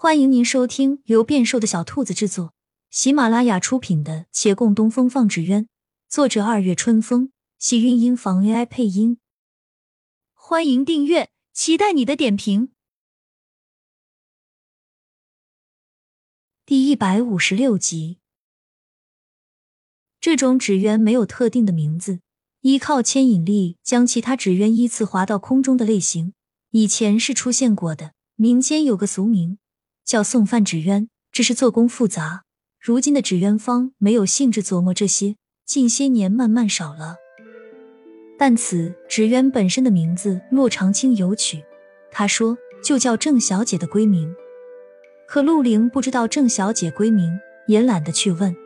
欢迎您收听由变瘦的小兔子制作、喜马拉雅出品的《且共东风放纸鸢》，作者二月春风，喜韵音房 AI 配音。欢迎订阅，期待你的点评。第一百五十六集，这种纸鸢没有特定的名字，依靠牵引力将其他纸鸢依次滑到空中的类型，以前是出现过的。民间有个俗名。叫送饭纸鸢，只是做工复杂。如今的纸鸢坊没有兴致琢磨这些，近些年慢慢少了。但此纸鸢本身的名字骆长青有取，他说就叫郑小姐的闺名。可陆凌不知道郑小姐闺名，也懒得去问。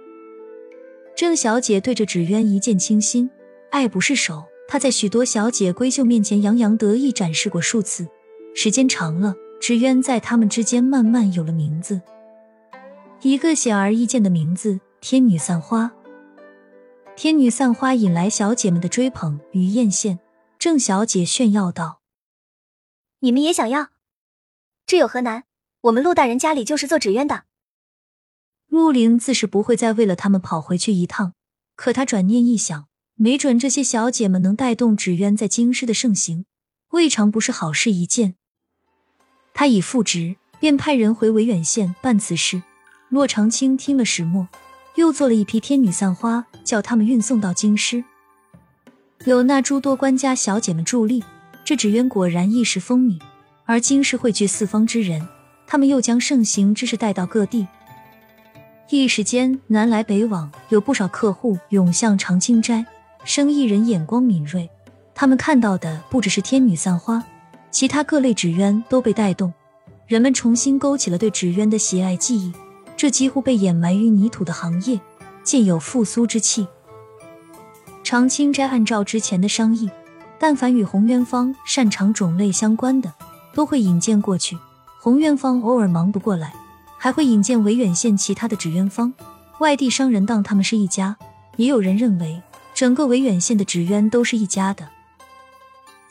郑小姐对着纸鸢一见倾心，爱不释手。她在许多小姐闺秀面前洋洋得意展示过数次，时间长了。纸鸢在他们之间慢慢有了名字，一个显而易见的名字——天女散花。天女散花引来小姐们的追捧与艳羡。郑小姐炫耀道：“你们也想要？这有何难？我们陆大人家里就是做纸鸢的。”陆凌自是不会再为了他们跑回去一趟，可他转念一想，没准这些小姐们能带动纸鸢在京师的盛行，未尝不是好事一件。他已复职，便派人回维远县办此事。骆长青听了始末，又做了一批天女散花，叫他们运送到京师。有那诸多官家小姐们助力，这纸鸢果然一时风靡。而京师汇聚四方之人，他们又将盛行之事带到各地，一时间南来北往，有不少客户涌向长青斋。生意人眼光敏锐，他们看到的不只是天女散花。其他各类纸鸢都被带动，人们重新勾起了对纸鸢的喜爱记忆。这几乎被掩埋于泥土的行业，渐有复苏之气。长青斋按照之前的商议，但凡与红渊坊擅长种类相关的，都会引荐过去。红渊坊偶尔忙不过来，还会引荐维远县其他的纸鸢坊。外地商人当他们是一家，也有人认为整个维远县的纸鸢都是一家的。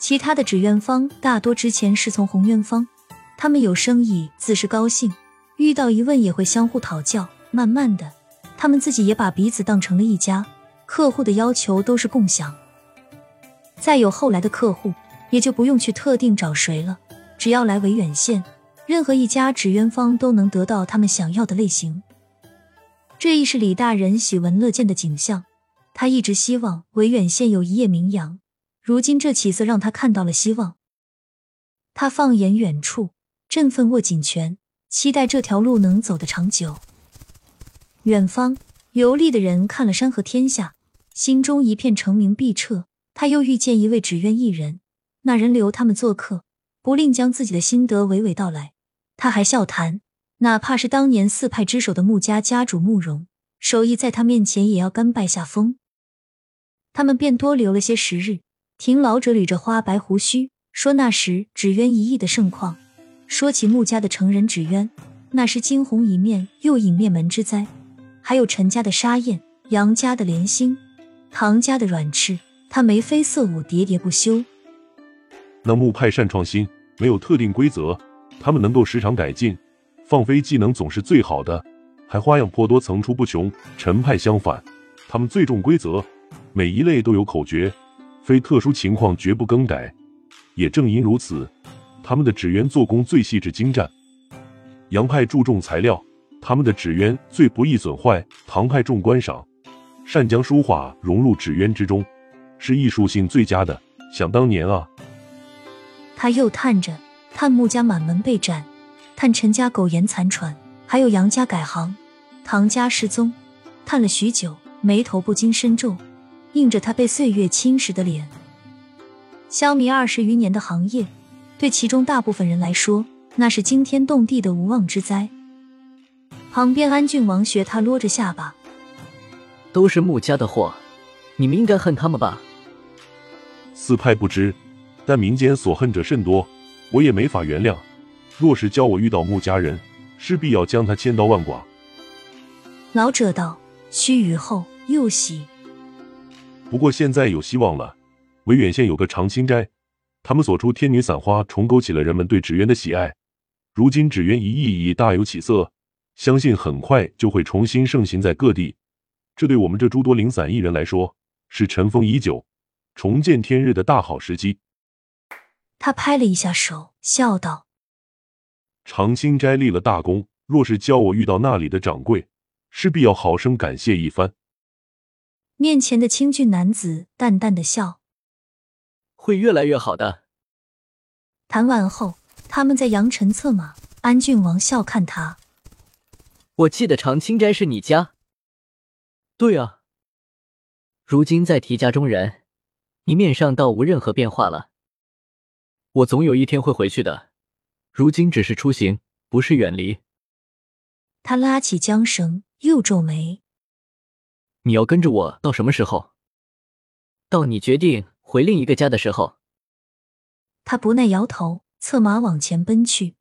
其他的纸鸢坊大多之前是从红鸢坊，他们有生意自是高兴，遇到疑问也会相互讨教。慢慢的，他们自己也把彼此当成了一家，客户的要求都是共享。再有后来的客户，也就不用去特定找谁了，只要来维远县，任何一家纸鸢坊都能得到他们想要的类型。这亦是李大人喜闻乐见的景象。他一直希望维远县有一夜名扬。如今这起色让他看到了希望，他放眼远处，振奋握紧拳，期待这条路能走得长久。远方游历的人看了山河天下，心中一片澄明碧澈。他又遇见一位纸鸢艺人，那人留他们做客，不吝将自己的心得娓娓道来。他还笑谈，哪怕是当年四派之首的穆家家主慕容，手艺在他面前也要甘拜下风。他们便多留了些时日。听老者捋着花白胡须说：“那时纸鸢一役的盛况，说起穆家的成人纸鸢，那是惊鸿一面又引灭门之灾。还有陈家的沙燕，杨家的莲心，唐家的软翅，他眉飞色舞，喋喋不休。那穆派善创新，没有特定规则，他们能够时常改进，放飞技能总是最好的，还花样颇多，层出不穷。陈派相反，他们最重规则，每一类都有口诀。”非特殊情况绝不更改，也正因如此，他们的纸鸢做工最细致精湛。杨派注重材料，他们的纸鸢最不易损坏；唐派重观赏，善将书画融入纸鸢之中，是艺术性最佳的。想当年啊，他又叹着，叹穆家满门被斩，叹陈家苟延残喘，还有杨家改行，唐家失踪，叹了许久，眉头不禁深皱。映着他被岁月侵蚀的脸，消弭二十余年的行业，对其中大部分人来说，那是惊天动地的无妄之灾。旁边安郡王学他撸着下巴，都是穆家的祸，你们应该恨他们吧？四派不知，但民间所恨者甚多，我也没法原谅。若是教我遇到穆家人，势必要将他千刀万剐。老者道，须臾后又喜。不过现在有希望了，维远县有个长青斋，他们所出天女散花重勾起了人们对纸鸢的喜爱。如今纸鸢一役已大有起色，相信很快就会重新盛行在各地。这对我们这诸多零散艺人来说，是尘封已久、重见天日的大好时机。他拍了一下手，笑道：“长青斋立了大功，若是教我遇到那里的掌柜，势必要好生感谢一番。”面前的清俊男子淡淡的笑：“会越来越好的。”谈完后，他们在扬尘策马。安郡王笑看他：“我记得长青斋是你家。”“对啊。”如今再提家中人，你面上倒无任何变化了。我总有一天会回去的，如今只是出行，不是远离。他拉起缰绳，又皱眉。你要跟着我到什么时候？到你决定回另一个家的时候。他不耐摇头，策马往前奔去。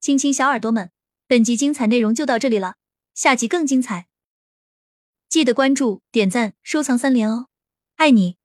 亲亲小耳朵们，本集精彩内容就到这里了，下集更精彩，记得关注、点赞、收藏三连哦，爱你！